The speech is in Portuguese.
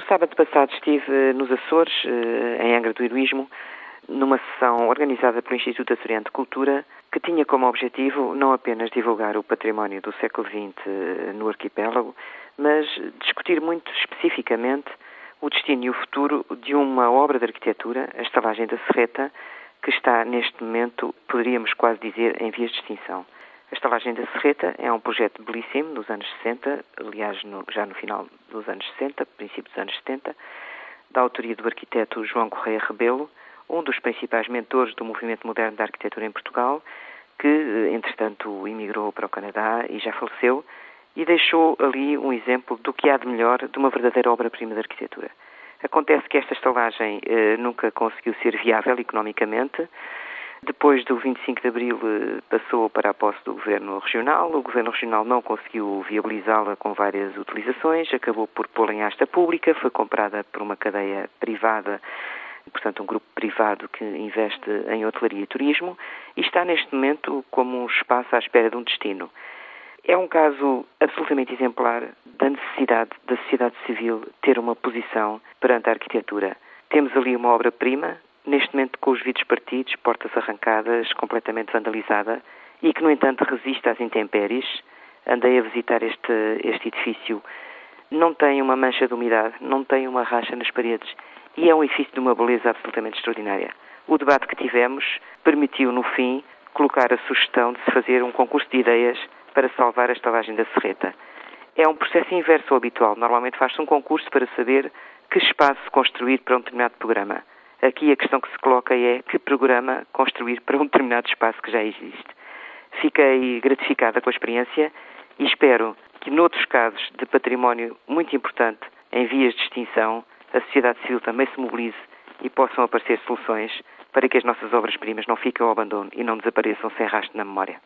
No sábado passado estive nos Açores, eh, em Angra do Heroísmo, numa sessão organizada pelo Instituto Açoriano de Cultura, que tinha como objetivo não apenas divulgar o património do século XX eh, no arquipélago, mas discutir muito especificamente o destino e o futuro de uma obra de arquitetura, a estalagem da Serreta, que está neste momento, poderíamos quase dizer, em vias de extinção. A estalagem da Serreta é um projeto belíssimo dos anos 60, aliás, no, já no final dos anos 60, princípio dos anos 70, da autoria do arquiteto João Correia Rebelo, um dos principais mentores do movimento moderno da arquitetura em Portugal, que, entretanto, emigrou para o Canadá e já faleceu, e deixou ali um exemplo do que há de melhor de uma verdadeira obra-prima da arquitetura. Acontece que esta estalagem eh, nunca conseguiu ser viável economicamente, depois do 25 de Abril eh, passou para a posse do Governo Regional. O Governo Regional não conseguiu viabilizá-la com várias utilizações, acabou por pô-la em asta pública, foi comprada por uma cadeia privada, portanto um grupo privado que investe em hotelaria e turismo e está neste momento como um espaço à espera de um destino. É um caso absolutamente exemplar da necessidade da sociedade civil ter uma posição perante a arquitetura. Temos ali uma obra-prima, neste momento com os vidros partidos, portas arrancadas, completamente vandalizada e que, no entanto, resiste às intempéries. Andei a visitar este, este edifício. Não tem uma mancha de umidade, não tem uma racha nas paredes e é um edifício de uma beleza absolutamente extraordinária. O debate que tivemos permitiu, no fim, colocar a sugestão de se fazer um concurso de ideias para salvar a estalagem da Serreta. É um processo inverso ao habitual. Normalmente faz-se um concurso para saber que espaço construir para um determinado programa. Aqui a questão que se coloca é que programa construir para um determinado espaço que já existe. Fiquei gratificada com a experiência e espero que noutros casos de património muito importante em vias de extinção, a sociedade civil também se mobilize e possam aparecer soluções para que as nossas obras-primas não fiquem ao abandono e não desapareçam sem rastro na memória.